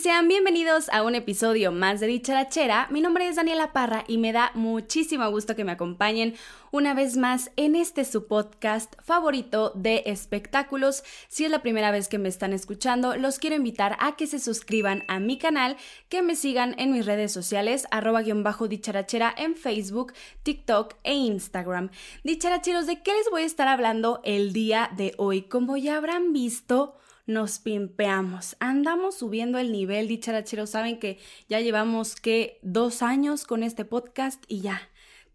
sean bienvenidos a un episodio más de Dicharachera. Mi nombre es Daniela Parra y me da muchísimo gusto que me acompañen una vez más en este su podcast favorito de espectáculos. Si es la primera vez que me están escuchando, los quiero invitar a que se suscriban a mi canal, que me sigan en mis redes sociales, arroba guion bajo dicharachera en Facebook, TikTok e Instagram. Dicharacheros, ¿de qué les voy a estar hablando el día de hoy? Como ya habrán visto, nos pimpeamos. Andamos subiendo el nivel, dicharacheros. Saben que ya llevamos que dos años con este podcast y ya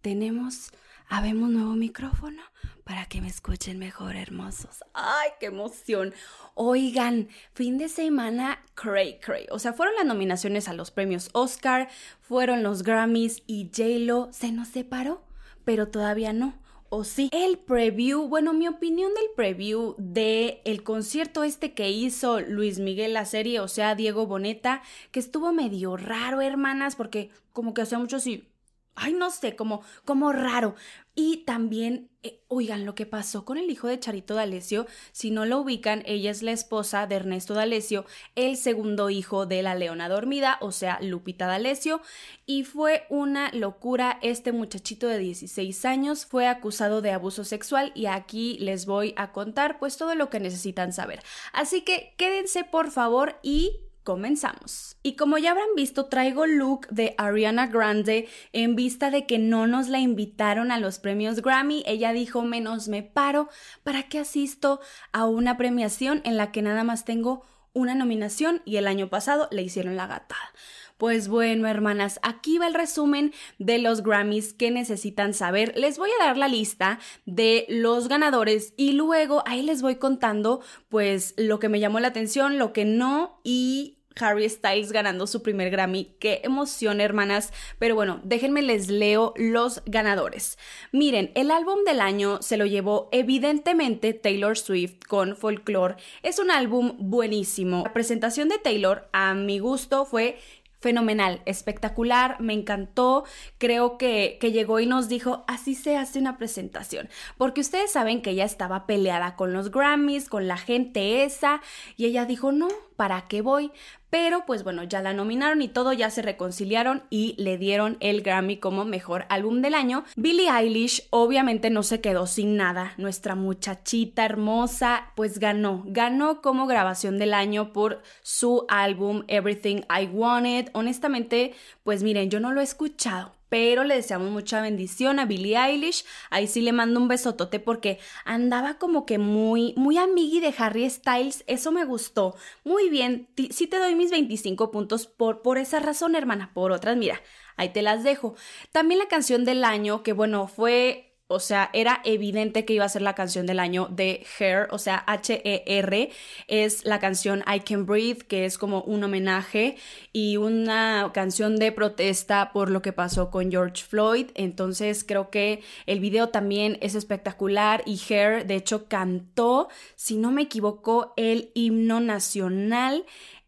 tenemos, habemos nuevo micrófono para que me escuchen mejor, hermosos. ¡Ay, qué emoción! Oigan, fin de semana, cray, cray. O sea, fueron las nominaciones a los premios Oscar, fueron los Grammys y J-Lo se nos separó, pero todavía no o sí. El preview, bueno, mi opinión del preview de el concierto este que hizo Luis Miguel la serie, o sea, Diego Boneta, que estuvo medio raro, hermanas, porque como que hace mucho sí ay, no sé, como, como raro. Y también, eh, oigan, lo que pasó con el hijo de Charito D'Alessio, si no lo ubican, ella es la esposa de Ernesto D'Alessio, el segundo hijo de la leona dormida, o sea, Lupita D'Alessio, y fue una locura. Este muchachito de 16 años fue acusado de abuso sexual y aquí les voy a contar pues todo lo que necesitan saber. Así que quédense por favor y Comenzamos. Y como ya habrán visto, traigo look de Ariana Grande en vista de que no nos la invitaron a los premios Grammy. Ella dijo, menos me paro, ¿para qué asisto a una premiación en la que nada más tengo una nominación y el año pasado le hicieron la gatada? Pues bueno, hermanas, aquí va el resumen de los Grammys que necesitan saber. Les voy a dar la lista de los ganadores y luego ahí les voy contando pues lo que me llamó la atención, lo que no y Harry Styles ganando su primer Grammy. Qué emoción, hermanas. Pero bueno, déjenme les leo los ganadores. Miren, el álbum del año se lo llevó evidentemente Taylor Swift con Folklore. Es un álbum buenísimo. La presentación de Taylor, a mi gusto, fue fenomenal, espectacular, me encantó. Creo que, que, llegó y nos dijo, así se hace una presentación. Porque ustedes saben que ella estaba peleada con los Grammys, con la gente esa, y ella dijo, no, ¿para qué voy? Pero pues bueno, ya la nominaron y todo, ya se reconciliaron y le dieron el Grammy como mejor álbum del año. Billie Eilish obviamente no se quedó sin nada. Nuestra muchachita hermosa pues ganó, ganó como grabación del año por su álbum Everything I Wanted. Honestamente, pues miren, yo no lo he escuchado, pero le deseamos mucha bendición a Billie Eilish. Ahí sí le mando un besotote porque andaba como que muy, muy amigui de Harry Styles. Eso me gustó. Muy bien, sí te doy mis 25 puntos por, por esa razón, hermana. Por otras, mira, ahí te las dejo. También la canción del año, que bueno, fue o sea, era evidente que iba a ser la canción del año de Hair, o sea, H-E-R, es la canción I Can Breathe, que es como un homenaje y una canción de protesta por lo que pasó con George Floyd. Entonces, creo que el video también es espectacular y Hair, de hecho, cantó, si no me equivoco, el himno nacional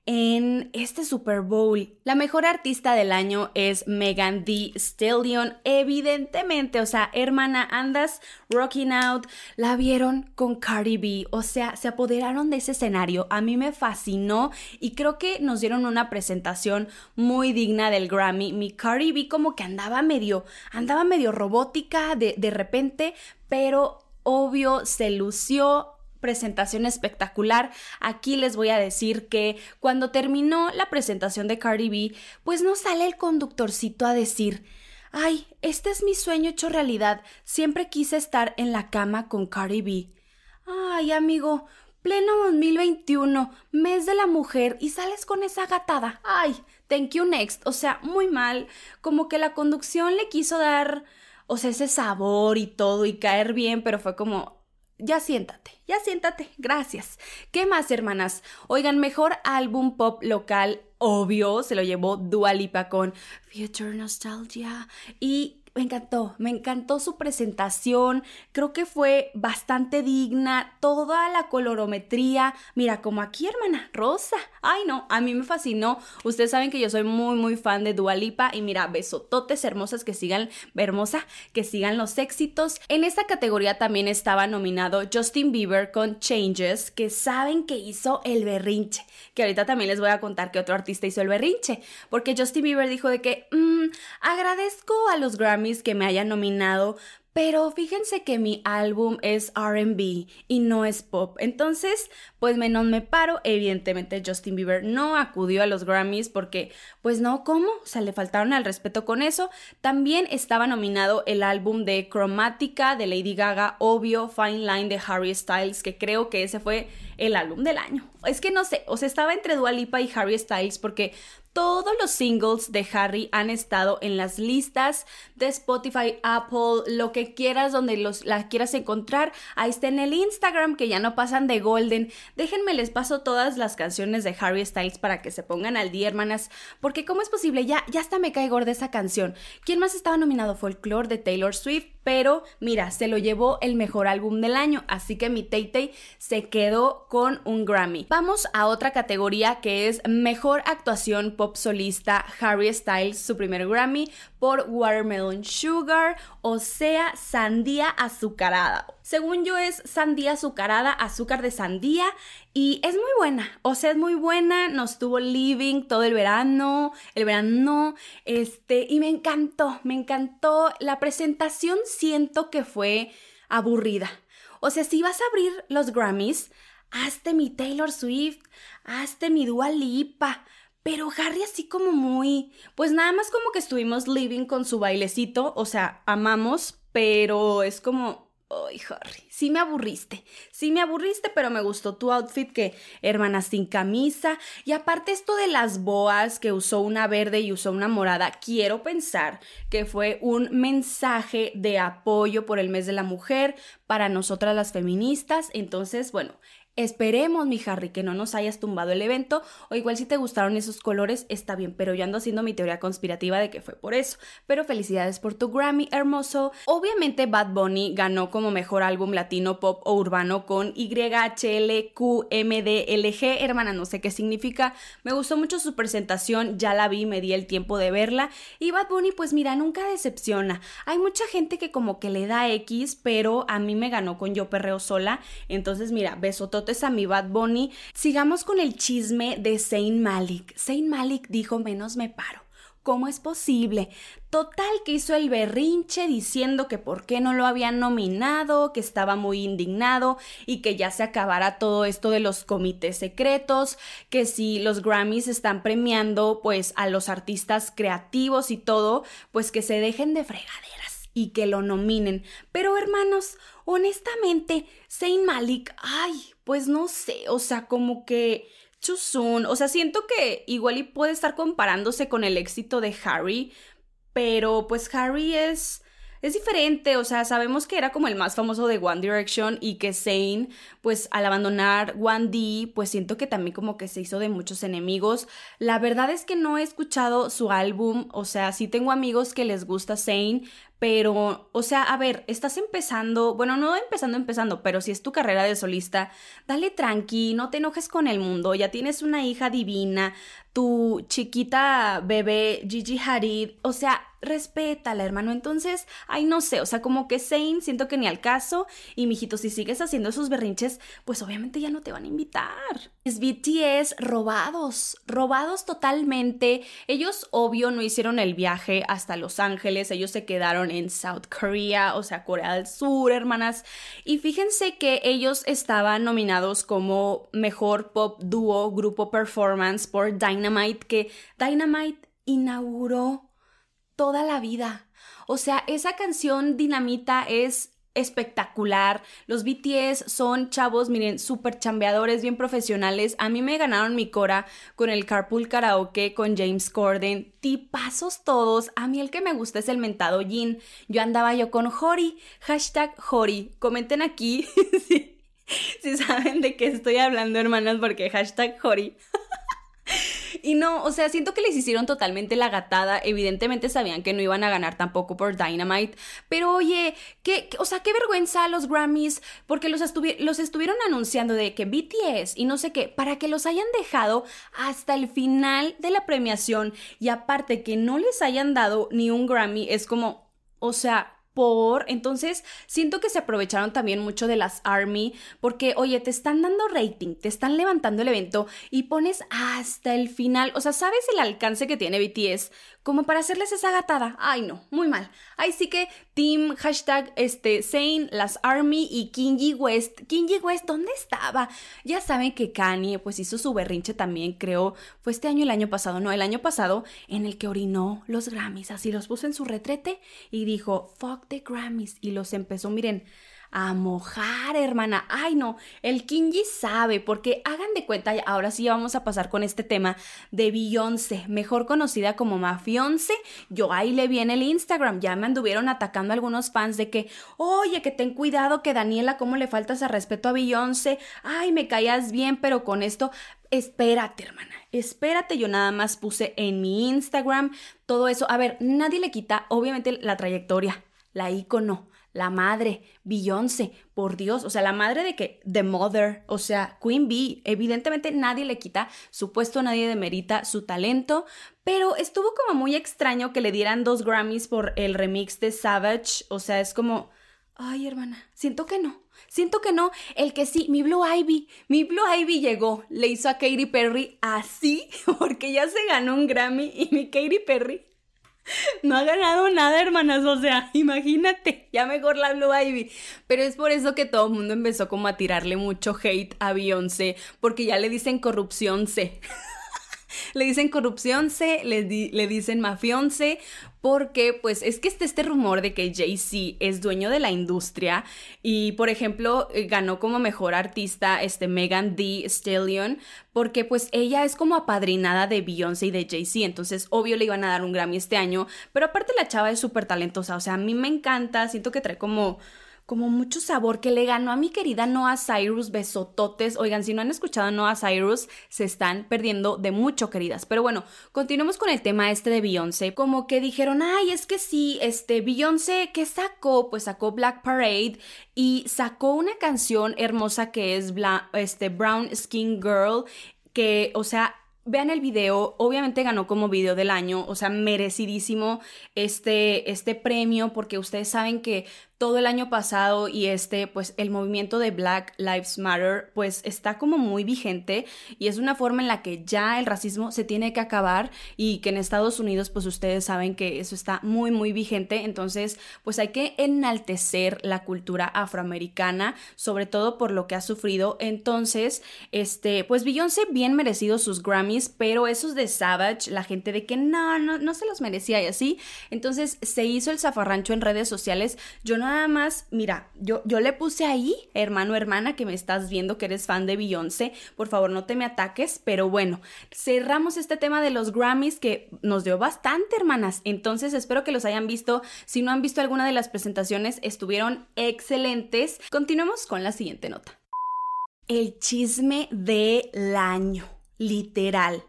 en este Super Bowl. La mejor artista del año es Megan Thee Stallion, evidentemente, o sea, hermana, andas rocking out, la vieron con Cardi B, o sea, se apoderaron de ese escenario, a mí me fascinó y creo que nos dieron una presentación muy digna del Grammy. Mi Cardi B como que andaba medio, andaba medio robótica de, de repente, pero obvio se lució presentación espectacular. Aquí les voy a decir que cuando terminó la presentación de Cardi B, pues no sale el conductorcito a decir, ay, este es mi sueño hecho realidad, siempre quise estar en la cama con Cardi B. Ay, amigo, pleno 2021, mes de la mujer y sales con esa gatada. Ay, thank you next. O sea, muy mal, como que la conducción le quiso dar, o sea, ese sabor y todo y caer bien, pero fue como, ya siéntate, ya siéntate, gracias. ¿Qué más, hermanas? Oigan, mejor álbum pop local, obvio, se lo llevó Dua Lipa con Future Nostalgia y me encantó, me encantó su presentación, creo que fue bastante digna, toda la colorometría, mira, como aquí hermana, rosa, ay no, a mí me fascinó, ustedes saben que yo soy muy muy fan de Dualipa y mira, besototes hermosas que sigan, hermosa, que sigan los éxitos. En esta categoría también estaba nominado Justin Bieber con Changes, que saben que hizo el berrinche, que ahorita también les voy a contar que otro artista hizo el berrinche, porque Justin Bieber dijo de que, mmm, agradezco a los Grammy que me hayan nominado, pero fíjense que mi álbum es RB y no es pop. Entonces, pues menos me paro. Evidentemente Justin Bieber no acudió a los Grammys porque, pues no, ¿cómo? O sea, le faltaron al respeto con eso. También estaba nominado el álbum de Chromatica de Lady Gaga, obvio, Fine Line de Harry Styles, que creo que ese fue el álbum del año. Es que no sé, o sea, estaba entre Dua Lipa y Harry Styles porque todos los singles de Harry han estado en las listas de Spotify, Apple, lo que quieras, donde los, las quieras encontrar. Ahí está en el Instagram, que ya no pasan de Golden. Déjenme, les paso todas las canciones de Harry Styles para que se pongan al día, hermanas. Porque, ¿cómo es posible? Ya, ya hasta me cae gorda esa canción. ¿Quién más estaba nominado? Folklore de Taylor Swift. Pero, mira, se lo llevó el mejor álbum del año. Así que mi Tay Tay se quedó con un Grammy. Vamos a otra categoría que es Mejor Actuación Pop solista Harry Styles su primer Grammy por Watermelon Sugar, o sea, sandía azucarada. Según yo es sandía azucarada, azúcar de sandía y es muy buena, o sea, es muy buena, nos tuvo living todo el verano, el verano, este, y me encantó, me encantó. La presentación siento que fue aburrida. O sea, si vas a abrir los Grammys, hazte mi Taylor Swift, hazte mi Dua Lipa, pero Harry así como muy, pues nada más como que estuvimos living con su bailecito, o sea, amamos, pero es como, ay Harry, sí me aburriste, sí me aburriste, pero me gustó tu outfit que, hermana, sin camisa, y aparte esto de las boas, que usó una verde y usó una morada, quiero pensar que fue un mensaje de apoyo por el mes de la mujer para nosotras las feministas, entonces, bueno, Esperemos, mi Harry, que no nos hayas tumbado el evento, o igual si te gustaron esos colores, está bien, pero yo ando haciendo mi teoría conspirativa de que fue por eso. Pero felicidades por tu Grammy, hermoso. Obviamente Bad Bunny ganó como mejor álbum latino, pop o urbano con YHLQMDLG, hermana, no sé qué significa. Me gustó mucho su presentación, ya la vi, me di el tiempo de verla. Y Bad Bunny, pues mira, nunca decepciona. Hay mucha gente que como que le da X, pero a mí me ganó con Yo Perreo Sola. Entonces, mira, beso todo a mi Bad Bunny, sigamos con el chisme de Zayn Malik. Zayn Malik dijo menos me paro. ¿Cómo es posible? Total que hizo el berrinche diciendo que por qué no lo habían nominado, que estaba muy indignado y que ya se acabara todo esto de los comités secretos, que si los Grammys están premiando pues a los artistas creativos y todo, pues que se dejen de fregaderas y que lo nominen. Pero hermanos, honestamente, Zayn Malik, ay, pues no sé, o sea, como que Chusun, o sea, siento que igual y puede estar comparándose con el éxito de Harry, pero pues Harry es es diferente, o sea, sabemos que era como el más famoso de One Direction y que Zayn, pues al abandonar One D, pues siento que también como que se hizo de muchos enemigos. La verdad es que no he escuchado su álbum, o sea, sí tengo amigos que les gusta Zayn, pero, o sea, a ver, estás empezando, bueno, no empezando, empezando, pero si es tu carrera de solista, dale tranqui, no te enojes con el mundo, ya tienes una hija divina, tu chiquita bebé Gigi Hadid, o sea, respétala, hermano. Entonces, ay, no sé, o sea, como que Zane, siento que ni al caso. Y mijito, si sigues haciendo esos berrinches, pues obviamente ya no te van a invitar. Es BTS robados, robados totalmente. Ellos, obvio, no hicieron el viaje hasta Los Ángeles, ellos se quedaron en South Korea, o sea, Corea del Sur, hermanas. Y fíjense que ellos estaban nominados como mejor pop dúo, grupo performance por Dynamite, que Dynamite inauguró toda la vida. O sea, esa canción Dinamita es espectacular. Los BTS son chavos, miren, súper chambeadores, bien profesionales. A mí me ganaron mi cora con el Carpool Karaoke, con James Corden. Tipazos todos. A mí el que me gusta es el mentado Jin. Yo andaba yo con Hori. Hashtag Hori. Comenten aquí si, si saben de qué estoy hablando, hermanas, porque hashtag Hori. Y no, o sea, siento que les hicieron totalmente la gatada. Evidentemente sabían que no iban a ganar tampoco por Dynamite. Pero oye, qué, o sea, qué vergüenza los Grammys, porque los, los estuvieron anunciando de que BTS y no sé qué, para que los hayan dejado hasta el final de la premiación. Y aparte que no les hayan dado ni un Grammy, es como, o sea, por. Entonces, siento que se aprovecharon también mucho de las Army, porque, oye, te están dando rating, te están levantando el evento y pones hasta el final. O sea, ¿sabes el alcance que tiene BTS? Como para hacerles esa gatada. Ay, no, muy mal. Ahí sí que Team, hashtag, este, Zane, las Army y Kingy West. Kingy West, ¿dónde estaba? Ya saben que Kanye, pues hizo su berrinche también, creo, fue este año, el año pasado, no, el año pasado, en el que orinó los Grammys, así los puso en su retrete y dijo, fuck the Grammys, y los empezó, miren, a mojar, hermana. Ay, no, el Kinji sabe, porque hagan de cuenta, ahora sí vamos a pasar con este tema de Beyoncé, mejor conocida como Mafionce. Yo ahí le vi en el Instagram, ya me anduvieron atacando algunos fans de que, oye, que ten cuidado, que Daniela, ¿cómo le faltas a respeto a Beyoncé? Ay, me caías bien, pero con esto, espérate, hermana, espérate, yo nada más puse en mi Instagram todo eso. A ver, nadie le quita, obviamente, la trayectoria, la icono la madre, Beyoncé, por Dios, o sea, la madre de que, The Mother, o sea, Queen Bee, evidentemente nadie le quita su puesto, nadie demerita su talento, pero estuvo como muy extraño que le dieran dos Grammys por el remix de Savage, o sea, es como, ay hermana, siento que no. Siento que no, el que sí, mi Blue Ivy, mi Blue Ivy llegó, le hizo a Katy Perry así, porque ya se ganó un Grammy y mi Katy Perry no ha ganado nada, hermanas. O sea, imagínate, ya mejor la Blue Ivy. Pero es por eso que todo el mundo empezó como a tirarle mucho hate a Beyoncé, porque ya le dicen corrupción C. le dicen corrupción C, le, le dicen mafionce, porque pues es que está este rumor de que Jay-Z es dueño de la industria y por ejemplo eh, ganó como mejor artista este Megan D. Stallion porque pues ella es como apadrinada de Beyoncé y de Jay-Z, entonces obvio le iban a dar un Grammy este año, pero aparte la chava es súper talentosa, o sea, a mí me encanta, siento que trae como como mucho sabor que le ganó a mi querida Noah Cyrus, besototes. Oigan, si no han escuchado a Noah Cyrus, se están perdiendo de mucho, queridas. Pero bueno, continuemos con el tema este de Beyoncé. Como que dijeron, ay, es que sí, este, Beyoncé, ¿qué sacó? Pues sacó Black Parade y sacó una canción hermosa que es este, Brown Skin Girl, que, o sea, vean el video, obviamente ganó como video del año, o sea, merecidísimo este, este premio, porque ustedes saben que todo el año pasado y este, pues el movimiento de Black Lives Matter, pues está como muy vigente y es una forma en la que ya el racismo se tiene que acabar y que en Estados Unidos, pues ustedes saben que eso está muy, muy vigente. Entonces, pues hay que enaltecer la cultura afroamericana, sobre todo por lo que ha sufrido. Entonces, este, pues Beyoncé bien merecido sus Grammys, pero esos de Savage, la gente de que no, no, no se los merecía y así. Entonces se hizo el zafarrancho en redes sociales. Yo no nada más, mira, yo, yo le puse ahí, hermano, hermana, que me estás viendo que eres fan de Beyoncé, por favor no te me ataques, pero bueno, cerramos este tema de los Grammys que nos dio bastante, hermanas, entonces espero que los hayan visto, si no han visto alguna de las presentaciones, estuvieron excelentes. Continuemos con la siguiente nota. El chisme del año, literal.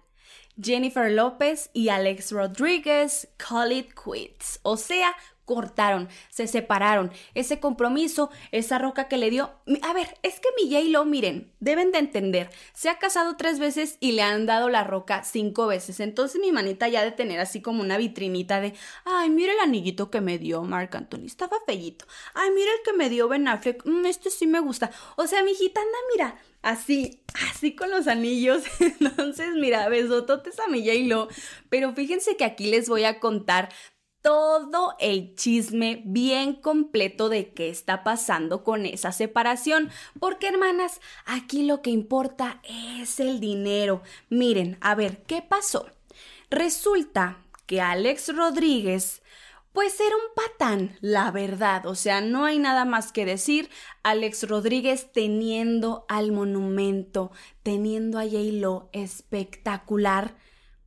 Jennifer López y Alex Rodríguez call it quits, o sea, cortaron, se separaron. Ese compromiso, esa roca que le dio. A ver, es que mi J-Lo, miren, deben de entender, se ha casado tres veces y le han dado la roca cinco veces. Entonces mi manita ya de tener así como una vitrinita de, ay, mira el anillito que me dio Marc Anthony, estaba fellito. Ay, mira el que me dio Ben Affleck, mm, este sí me gusta. O sea, mi hijita anda, mira, así, así con los anillos. Entonces, mira, besototes a mi J-Lo. Pero fíjense que aquí les voy a contar todo el chisme bien completo de qué está pasando con esa separación. Porque, hermanas, aquí lo que importa es el dinero. Miren, a ver, ¿qué pasó? Resulta que Alex Rodríguez pues era un patán, la verdad. O sea, no hay nada más que decir. Alex Rodríguez teniendo al monumento, teniendo a J-Lo espectacular.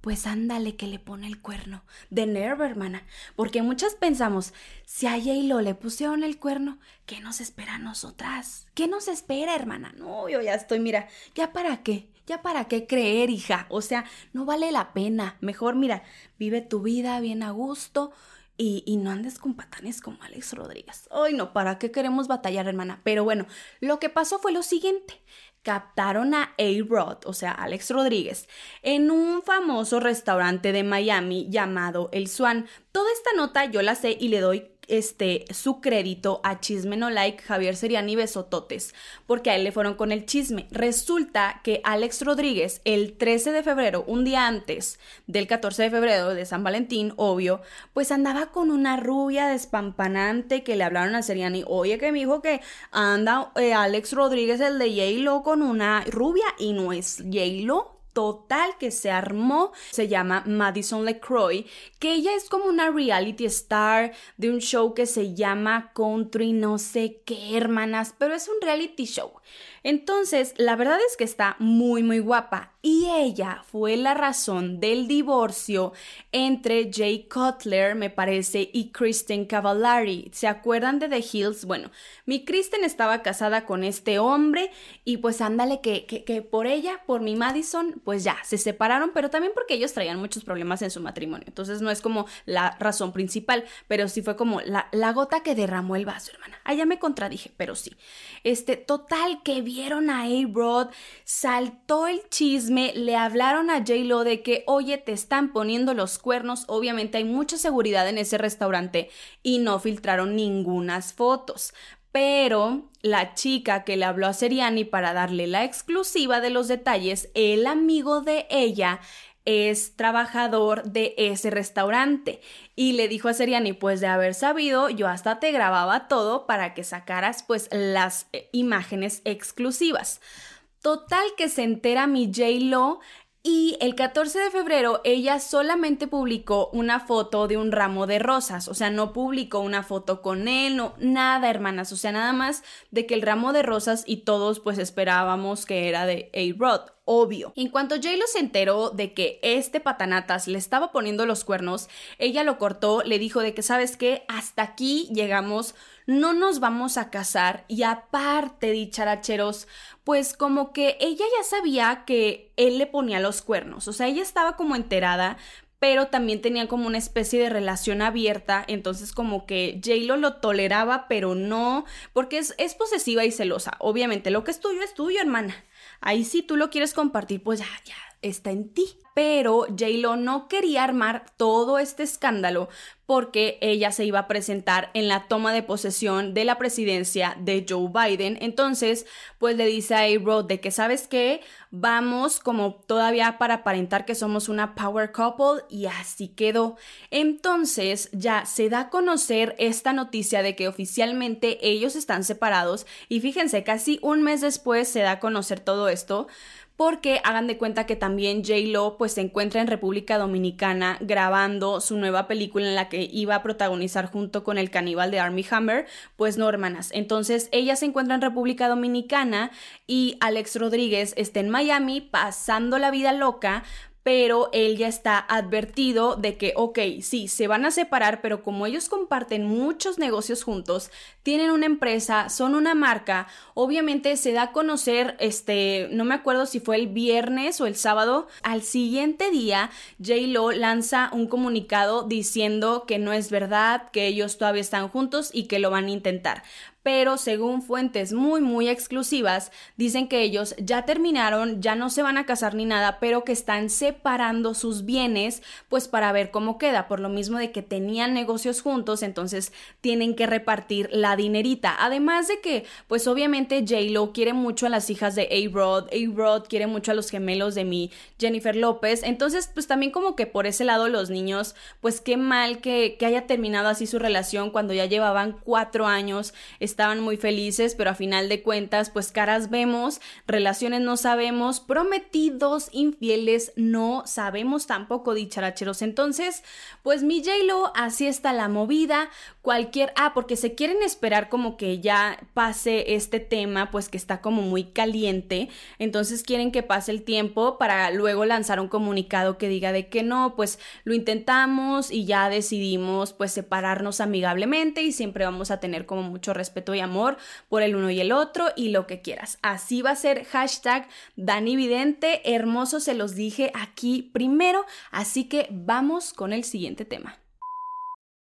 Pues ándale que le pone el cuerno. De nervo, hermana. Porque muchas pensamos, si a J-Lo le pusieron el cuerno, ¿qué nos espera a nosotras? ¿Qué nos espera, hermana? No, yo ya estoy, mira, ¿ya para qué? ¿Ya para qué creer, hija? O sea, no vale la pena. Mejor, mira, vive tu vida bien a gusto y, no andes con patanes como Alex Rodríguez. Ay, no, ¿para qué queremos batallar, hermana? Pero bueno, lo que pasó fue lo siguiente. Captaron a A-Rod, o sea, Alex Rodríguez, en un famoso restaurante de Miami llamado El Swan. Toda esta nota yo la sé y le doy este, su crédito a Chisme No Like, Javier Seriani Besototes, porque a él le fueron con el chisme. Resulta que Alex Rodríguez, el 13 de febrero, un día antes del 14 de febrero de San Valentín, obvio, pues andaba con una rubia despampanante que le hablaron a Seriani, oye que me dijo que anda eh, Alex Rodríguez, el de J-Lo, con una rubia y no es J-Lo total que se armó se llama Madison LeCroy, que ella es como una reality star de un show que se llama Country no sé qué, hermanas, pero es un reality show. Entonces, la verdad es que está muy, muy guapa y ella fue la razón del divorcio entre Jay Cutler, me parece, y Kristen Cavallari. ¿Se acuerdan de The Hills? Bueno, mi Kristen estaba casada con este hombre y pues ándale que, que, por ella, por mi Madison, pues ya, se separaron, pero también porque ellos traían muchos problemas en su matrimonio. Entonces no es como la razón principal, pero sí fue como la, la gota que derramó el vaso, hermana. Allá me contradije, pero sí. Este, total que vieron a A-Rod, saltó el chisme, le hablaron a J-Lo de que, oye, te están poniendo los cuernos, obviamente hay mucha seguridad en ese restaurante y no filtraron ningunas fotos. Pero la chica que le habló a Seriani para darle la exclusiva de los detalles, el amigo de ella, es trabajador de ese restaurante. Y le dijo a Seriani, pues de haber sabido, yo hasta te grababa todo para que sacaras pues las eh, imágenes exclusivas. Total que se entera mi J-Lo y el 14 de febrero ella solamente publicó una foto de un ramo de rosas, o sea, no publicó una foto con él, no, nada, hermanas, o sea, nada más de que el ramo de rosas y todos pues esperábamos que era de A-Rod obvio. En cuanto J-Lo se enteró de que este patanatas le estaba poniendo los cuernos, ella lo cortó, le dijo de que, ¿sabes qué? Hasta aquí llegamos, no nos vamos a casar y aparte, dicharacheros, pues como que ella ya sabía que él le ponía los cuernos, o sea, ella estaba como enterada, pero también tenía como una especie de relación abierta, entonces como que J-Lo lo toleraba, pero no, porque es, es posesiva y celosa, obviamente, lo que es tuyo es tuyo, hermana. Ahí si tú lo quieres compartir, pues ya, ya, está en ti. Pero J-Lo no quería armar todo este escándalo porque ella se iba a presentar en la toma de posesión de la presidencia de Joe Biden. Entonces, pues le dice a A-Rod de que, ¿sabes qué? Vamos como todavía para aparentar que somos una power couple y así quedó. Entonces, ya se da a conocer esta noticia de que oficialmente ellos están separados y fíjense, casi un mes después se da a conocer todo esto porque hagan de cuenta que también J-Lo pues se encuentra en República Dominicana grabando su nueva película en la que iba a protagonizar junto con el caníbal de Army Hammer, pues no hermanas. Entonces ella se encuentra en República Dominicana y Alex Rodríguez está en Miami pasando la vida loca pero él ya está advertido de que, ok, sí, se van a separar, pero como ellos comparten muchos negocios juntos, tienen una empresa, son una marca, obviamente se da a conocer, este, no me acuerdo si fue el viernes o el sábado, al siguiente día, J-Lo lanza un comunicado diciendo que no es verdad, que ellos todavía están juntos y que lo van a intentar pero según fuentes muy muy exclusivas, dicen que ellos ya terminaron, ya no se van a casar ni nada, pero que están separando sus bienes, pues para ver cómo queda, por lo mismo de que tenían negocios juntos, entonces tienen que repartir la dinerita. Además de que, pues obviamente J-Lo quiere mucho a las hijas de A-Rod, A-Rod quiere mucho a los gemelos de mi Jennifer López, entonces pues también como que por ese lado los niños, pues qué mal que, que haya terminado así su relación cuando ya llevaban cuatro años estaban muy felices, pero a final de cuentas, pues caras vemos, relaciones no sabemos, prometidos, infieles no sabemos tampoco, dicharacheros. Entonces, pues mi J-Lo, así está la movida, cualquier, ah, porque se quieren esperar como que ya pase este tema, pues que está como muy caliente, entonces quieren que pase el tiempo para luego lanzar un comunicado que diga de que no, pues lo intentamos y ya decidimos pues separarnos amigablemente y siempre vamos a tener como mucho respeto y amor por el uno y el otro y lo que quieras. Así va a ser. Hashtag Dani Vidente, hermoso se los dije aquí primero, así que vamos con el siguiente tema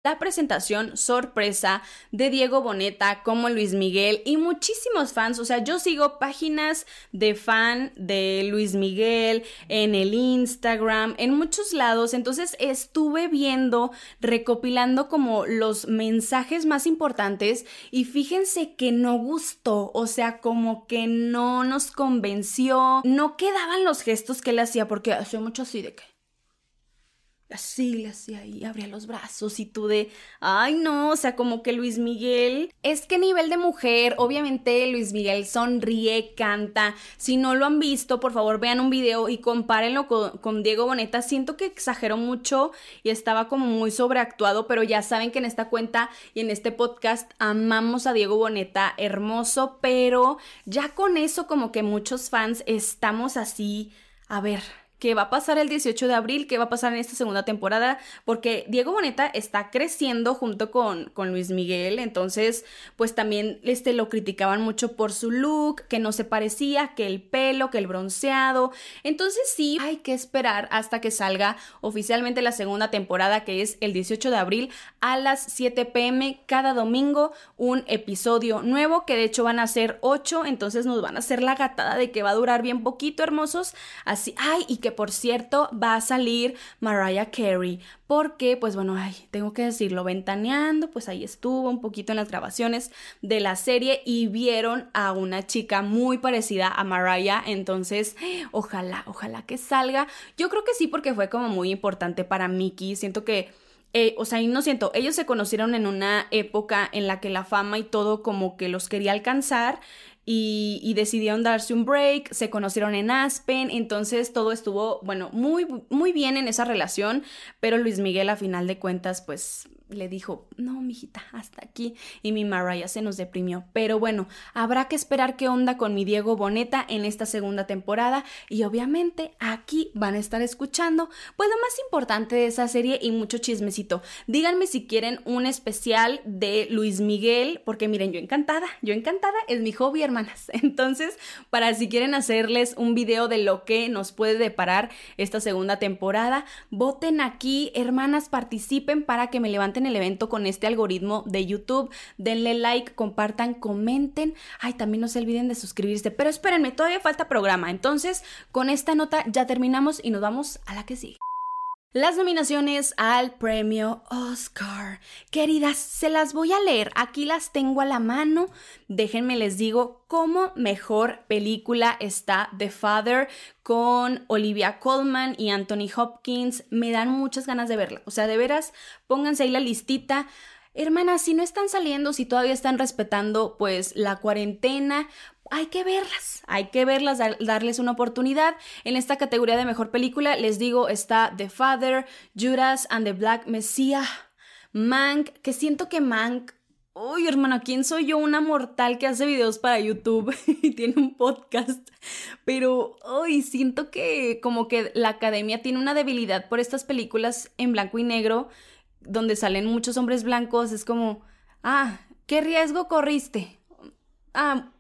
la presentación sorpresa de Diego Boneta como Luis Miguel y muchísimos fans, o sea, yo sigo páginas de fan de Luis Miguel en el Instagram, en muchos lados, entonces estuve viendo, recopilando como los mensajes más importantes y fíjense que no gustó, o sea, como que no nos convenció, no quedaban los gestos que él hacía porque hacía mucho así de que así le hacía y abría los brazos y tú de, ay no, o sea, como que Luis Miguel, es que nivel de mujer, obviamente Luis Miguel sonríe, canta, si no lo han visto, por favor vean un video y compárenlo con Diego Boneta, siento que exageró mucho y estaba como muy sobreactuado, pero ya saben que en esta cuenta y en este podcast amamos a Diego Boneta, hermoso, pero ya con eso como que muchos fans estamos así, a ver, qué va a pasar el 18 de abril, qué va a pasar en esta segunda temporada, porque Diego Boneta está creciendo junto con, con Luis Miguel, entonces pues también este, lo criticaban mucho por su look, que no se parecía, que el pelo, que el bronceado, entonces sí hay que esperar hasta que salga oficialmente la segunda temporada, que es el 18 de abril a las 7 pm cada domingo, un episodio nuevo, que de hecho van a ser 8, entonces nos van a hacer la gatada de que va a durar bien poquito, hermosos, así, ay, y que por cierto va a salir Mariah Carey, porque pues bueno, ay, tengo que decirlo, ventaneando, pues ahí estuvo un poquito en las grabaciones de la serie y vieron a una chica muy parecida a Mariah, entonces ojalá, ojalá que salga. Yo creo que sí porque fue como muy importante para Mickey, siento que eh, o sea, y no siento, ellos se conocieron en una época en la que la fama y todo como que los quería alcanzar y, decidieron darse un break, se conocieron en Aspen, entonces todo estuvo, bueno, muy, muy bien en esa relación, pero Luis Miguel a final de cuentas, pues le dijo, no, mijita, hasta aquí. Y mi Mariah se nos deprimió. Pero bueno, habrá que esperar qué onda con mi Diego Boneta en esta segunda temporada. Y obviamente aquí van a estar escuchando, pues lo más importante de esa serie y mucho chismecito. Díganme si quieren un especial de Luis Miguel, porque miren, yo encantada, yo encantada, es mi hobby, hermanas. Entonces, para si quieren hacerles un video de lo que nos puede deparar esta segunda temporada, voten aquí, hermanas, participen para que me levanten el evento con este algoritmo de YouTube. Denle like, compartan, comenten. Ay, también no se olviden de suscribirse. Pero espérenme, todavía falta programa. Entonces, con esta nota ya terminamos y nos vamos a la que sigue. Las nominaciones al premio Oscar. Queridas, se las voy a leer. Aquí las tengo a la mano. Déjenme les digo cómo mejor película está The Father con Olivia Colman y Anthony Hopkins. Me dan muchas ganas de verla. O sea, de veras, pónganse ahí la listita. Hermanas, si no están saliendo, si todavía están respetando pues la cuarentena, hay que verlas, hay que verlas, darles una oportunidad. En esta categoría de mejor película, les digo, está The Father, Judas and the Black Messiah, Mank, que siento que Mank Uy, hermana, ¿quién soy yo? Una mortal que hace videos para YouTube y tiene un podcast. Pero, uy, siento que como que la academia tiene una debilidad por estas películas en blanco y negro, donde salen muchos hombres blancos. Es como, ah, ¿qué riesgo corriste? Ah,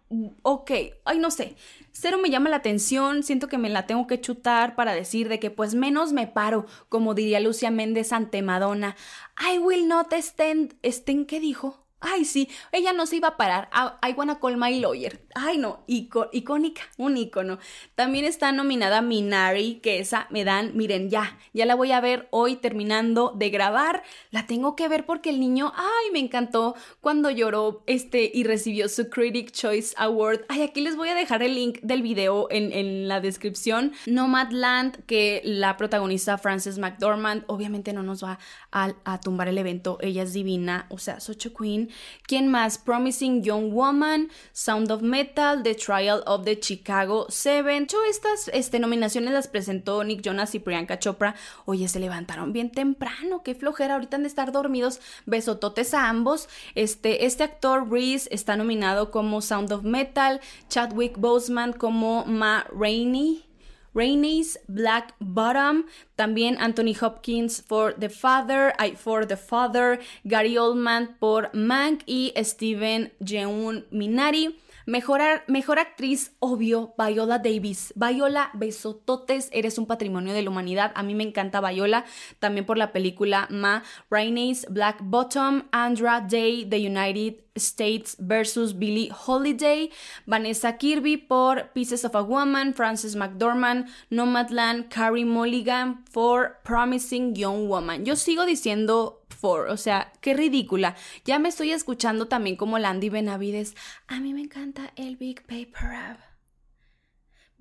ok, ay no sé, cero me llama la atención, siento que me la tengo que chutar para decir de que pues menos me paro, como diría Lucia Méndez ante Madonna. I will not stand, ¿estén qué dijo? Ay, sí, ella no se iba a parar. I, wanna call my lawyer. Ay, no, icónica, un icono. También está nominada Minari, que esa me dan, miren, ya, ya la voy a ver hoy terminando de grabar. La tengo que ver porque el niño, ay, me encantó cuando lloró este y recibió su Critic Choice Award. Ay, aquí les voy a dejar el link del video en, en la descripción. Nomadland, que la protagonista Frances McDormand, obviamente no nos va a, a tumbar el evento. Ella es divina, o sea, Socho Queen ¿Quién más? Promising Young Woman, Sound of Metal, The Trial of the Chicago Seven. Yo estas este, nominaciones las presentó Nick Jonas y Priyanka Chopra. Oye, se levantaron bien temprano, qué flojera, ahorita han de estar dormidos. Besototes a ambos. Este, este actor Reese está nominado como Sound of Metal, Chadwick Boseman como Ma Rainey. Rainey's Black Bottom, también Anthony Hopkins for The Father, I for The Father, Gary Oldman por Mank y Steven Yeun Minari. Mejor, mejor, actriz, obvio, Viola Davis. Viola, besototes, eres un patrimonio de la humanidad. A mí me encanta Viola, también por la película Ma Rainey's Black Bottom, Andra Day, The United States versus Billie Holiday, Vanessa Kirby por Pieces of a Woman, Frances McDormand, Nomadland, Carrie Mulligan for Promising Young Woman. Yo sigo diciendo o sea, qué ridícula. Ya me estoy escuchando también como Landy Benavides. A mí me encanta el Big Paper Up.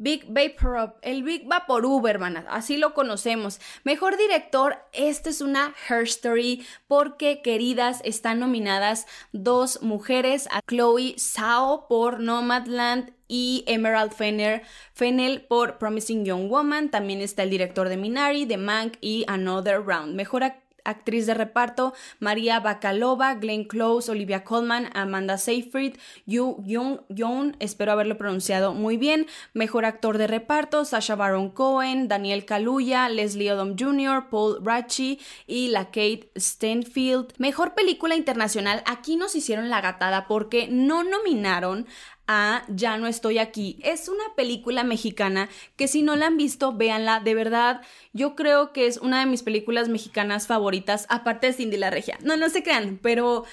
Big Vapor el Big Vapor hermanas, así lo conocemos. Mejor director, esta es una Her Story porque, queridas, están nominadas dos mujeres, a Chloe Zhao por Nomadland y Emerald Fennel, Fennel por Promising Young Woman. También está el director de Minari, de Mank y Another Round. Mejor actriz de reparto, María Bacalova, Glenn Close, Olivia Colman, Amanda Seyfried, Yu Young, espero haberlo pronunciado muy bien. Mejor actor de reparto, Sasha Baron Cohen, Daniel Kaluuya, Leslie Odom Jr., Paul Ratchie y la Kate Stanfield. Mejor película internacional, aquí nos hicieron la gatada porque no nominaron a Ya no estoy aquí. Es una película mexicana que si no la han visto, véanla. De verdad, yo creo que es una de mis películas mexicanas favoritas, aparte de Cindy la Regia. No, no se crean, pero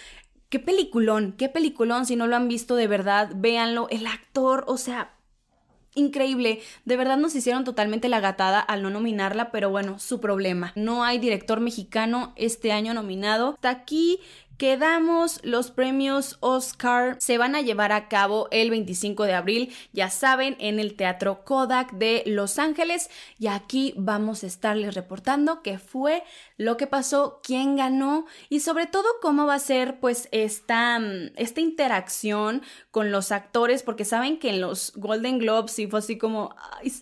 qué peliculón, qué peliculón. Si no lo han visto, de verdad, véanlo. El actor, o sea, increíble. De verdad nos hicieron totalmente la gatada al no nominarla, pero bueno, su problema. No hay director mexicano este año nominado. Hasta aquí quedamos. Los premios Oscar se van a llevar a cabo el 25 de abril, ya saben, en el Teatro Kodak de Los Ángeles. Y aquí vamos a estarles reportando qué fue lo que pasó, quién ganó y sobre todo cómo va a ser pues esta, esta interacción con los actores, porque saben que en los Golden Globes sí fue así como,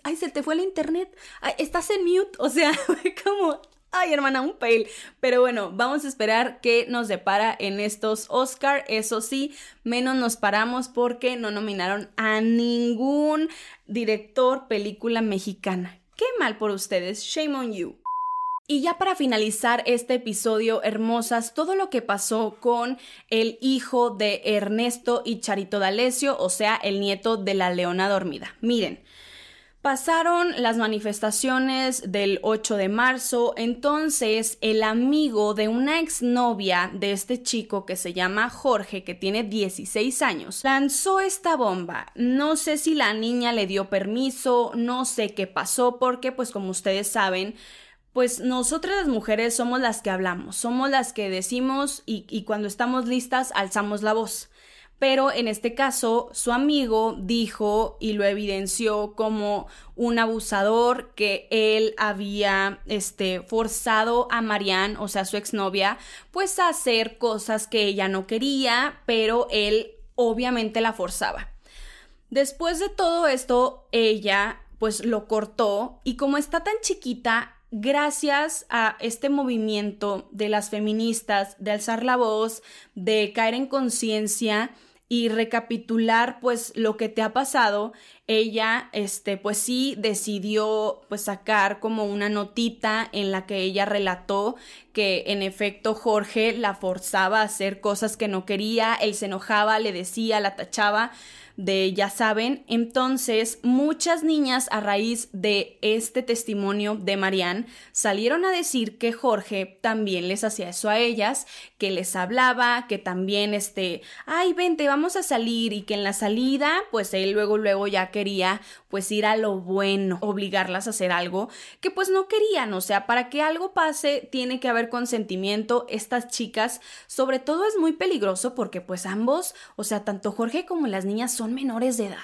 ay, se te fue el internet, estás en mute, o sea, como Ay, hermana, un fail. Pero bueno, vamos a esperar qué nos depara en estos Oscar. Eso sí, menos nos paramos porque no nominaron a ningún director película mexicana. Qué mal por ustedes. Shame on you. Y ya para finalizar este episodio, hermosas, todo lo que pasó con el hijo de Ernesto y Charito D'Alessio, o sea, el nieto de la leona dormida. Miren, Pasaron las manifestaciones del 8 de marzo, entonces el amigo de una exnovia de este chico que se llama Jorge, que tiene 16 años, lanzó esta bomba. No sé si la niña le dio permiso, no sé qué pasó, porque pues como ustedes saben, pues nosotras las mujeres somos las que hablamos, somos las que decimos y, y cuando estamos listas alzamos la voz pero en este caso su amigo dijo y lo evidenció como un abusador que él había este, forzado a Marianne, o sea, su exnovia, pues a hacer cosas que ella no quería, pero él obviamente la forzaba. Después de todo esto, ella pues lo cortó y como está tan chiquita, gracias a este movimiento de las feministas, de alzar la voz, de caer en conciencia, y recapitular pues lo que te ha pasado, ella este pues sí decidió pues sacar como una notita en la que ella relató que en efecto Jorge la forzaba a hacer cosas que no quería, él se enojaba, le decía, la tachaba, de ya saben. Entonces, muchas niñas a raíz de este testimonio de Marianne salieron a decir que Jorge también les hacía eso a ellas, que les hablaba, que también este, ay, vente, vamos a salir y que en la salida, pues él luego, luego ya quería pues ir a lo bueno, obligarlas a hacer algo que pues no querían, o sea, para que algo pase tiene que haber consentimiento. Estas chicas, sobre todo es muy peligroso porque pues ambos, o sea, tanto Jorge como las niñas son menores de edad.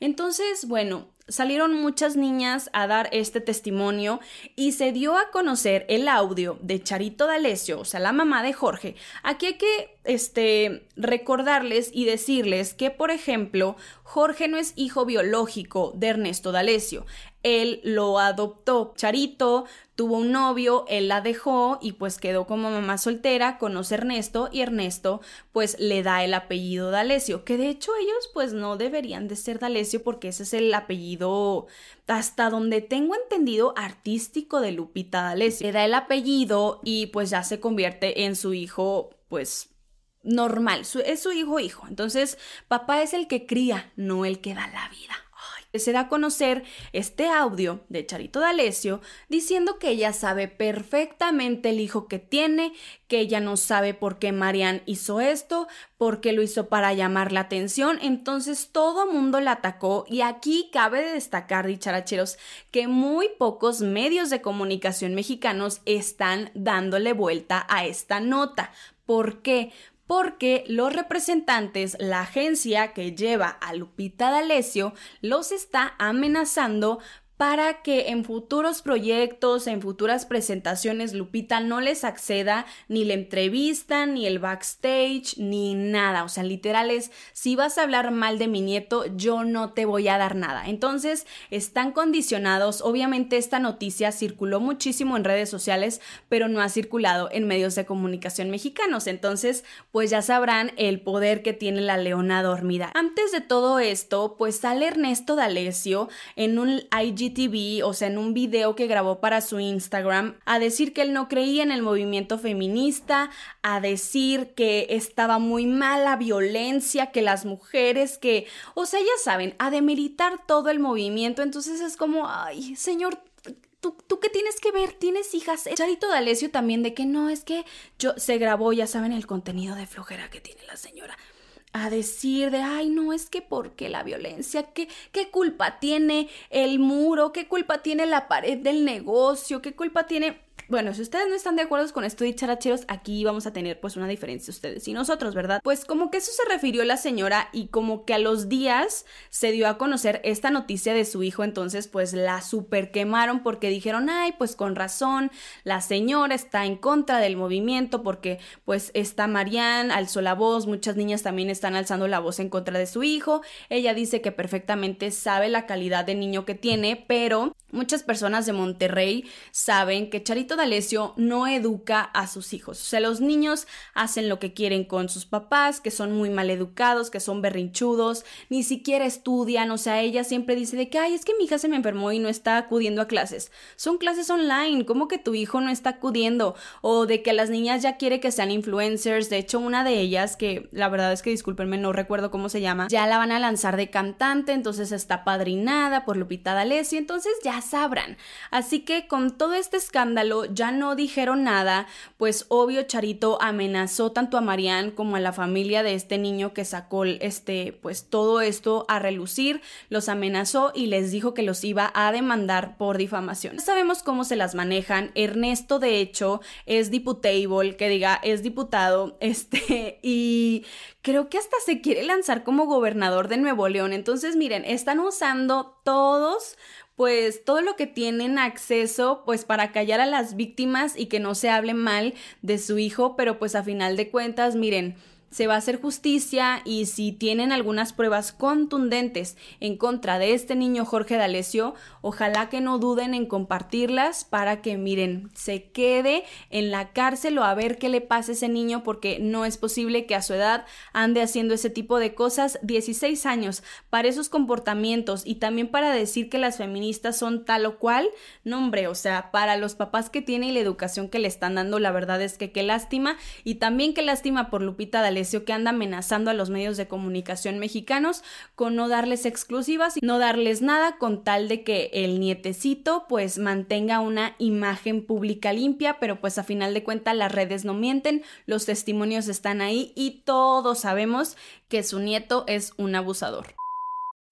Entonces, bueno, salieron muchas niñas a dar este testimonio y se dio a conocer el audio de Charito D'Alessio, o sea, la mamá de Jorge. Aquí hay que este, recordarles y decirles que, por ejemplo, Jorge no es hijo biológico de Ernesto D'Alessio. Él lo adoptó. Charito tuvo un novio, él la dejó y pues quedó como mamá soltera, conoce a Ernesto y Ernesto pues le da el apellido D'Alessio, que de hecho ellos pues no deberían de ser D'Alessio porque ese es el apellido hasta donde tengo entendido artístico de Lupita D'Alessio. Le da el apellido y pues ya se convierte en su hijo pues normal, es su hijo hijo. Entonces, papá es el que cría, no el que da la vida. Se da a conocer este audio de Charito D'Alessio diciendo que ella sabe perfectamente el hijo que tiene, que ella no sabe por qué Marian hizo esto, por qué lo hizo para llamar la atención, entonces todo mundo la atacó y aquí cabe de destacar, dicharacheros, que muy pocos medios de comunicación mexicanos están dándole vuelta a esta nota. ¿Por qué? Porque los representantes, la agencia que lleva a Lupita D'Alessio, los está amenazando para que en futuros proyectos, en futuras presentaciones, Lupita no les acceda ni la entrevista, ni el backstage, ni nada. O sea, literal es, si vas a hablar mal de mi nieto, yo no te voy a dar nada. Entonces, están condicionados. Obviamente esta noticia circuló muchísimo en redes sociales, pero no ha circulado en medios de comunicación mexicanos. Entonces, pues ya sabrán el poder que tiene la leona dormida. Antes de todo esto, pues sale Ernesto D'Alessio en un IG TV, o sea, en un video que grabó para su Instagram, a decir que él no creía en el movimiento feminista, a decir que estaba muy mal la violencia, que las mujeres, que, o sea, ya saben, a demeritar todo el movimiento. Entonces es como, ay, señor, ¿Tú, ¿Tú, qué tienes que ver? ¿Tienes hijas? Charito D'Alessio también de que no, es que yo se grabó, ya saben, el contenido de flojera que tiene la señora a decir de, ay, no, es que porque la violencia, ¿qué, ¿qué culpa tiene el muro? ¿Qué culpa tiene la pared del negocio? ¿Qué culpa tiene bueno, si ustedes no están de acuerdo con esto de characheros, aquí vamos a tener pues una diferencia ustedes y nosotros, ¿verdad? Pues como que eso se refirió la señora y como que a los días se dio a conocer esta noticia de su hijo, entonces pues la super quemaron porque dijeron, ay, pues con razón, la señora está en contra del movimiento porque pues está Marianne, alzó la voz, muchas niñas también están alzando la voz en contra de su hijo, ella dice que perfectamente sabe la calidad de niño que tiene, pero muchas personas de Monterrey saben que Charito D'Alessio no educa a sus hijos. O sea, los niños hacen lo que quieren con sus papás, que son muy mal educados, que son berrinchudos, ni siquiera estudian. O sea, ella siempre dice de que, ay, es que mi hija se me enfermó y no está acudiendo a clases. Son clases online, ¿cómo que tu hijo no está acudiendo? O de que las niñas ya quiere que sean influencers. De hecho, una de ellas, que la verdad es que discúlpenme, no recuerdo cómo se llama, ya la van a lanzar de cantante, entonces está padrinada por Lupita D'Alessio, entonces ya sabrán. Así que con todo este escándalo, ya no dijeron nada, pues obvio Charito amenazó tanto a Marianne como a la familia de este niño que sacó este, pues todo esto a relucir, los amenazó y les dijo que los iba a demandar por difamación. sabemos cómo se las manejan. Ernesto, de hecho, es diputable, que diga, es diputado, este, y creo que hasta se quiere lanzar como gobernador de Nuevo León. Entonces, miren, están usando todos pues todo lo que tienen acceso pues para callar a las víctimas y que no se hable mal de su hijo, pero pues a final de cuentas, miren, se va a hacer justicia y si tienen algunas pruebas contundentes en contra de este niño Jorge D'Alessio, ojalá que no duden en compartirlas para que miren, se quede en la cárcel o a ver qué le pasa a ese niño porque no es posible que a su edad ande haciendo ese tipo de cosas. 16 años para esos comportamientos y también para decir que las feministas son tal o cual, no hombre, o sea, para los papás que tiene y la educación que le están dando, la verdad es que qué lástima y también qué lástima por Lupita D'Alessio que anda amenazando a los medios de comunicación mexicanos con no darles exclusivas y no darles nada con tal de que el nietecito pues mantenga una imagen pública limpia, pero pues a final de cuentas las redes no mienten, los testimonios están ahí y todos sabemos que su nieto es un abusador.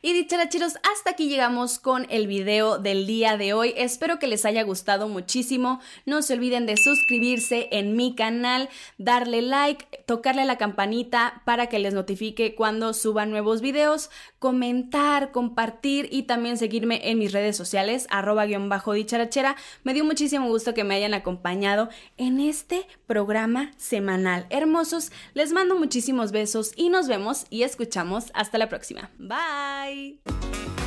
Y dicharacheros, hasta aquí llegamos con el video del día de hoy. Espero que les haya gustado muchísimo. No se olviden de suscribirse en mi canal, darle like, tocarle la campanita para que les notifique cuando suba nuevos videos, comentar, compartir y también seguirme en mis redes sociales, arroba guion bajo dicharachera. Me dio muchísimo gusto que me hayan acompañado en este programa semanal. Hermosos, les mando muchísimos besos y nos vemos y escuchamos hasta la próxima. Bye. Bye.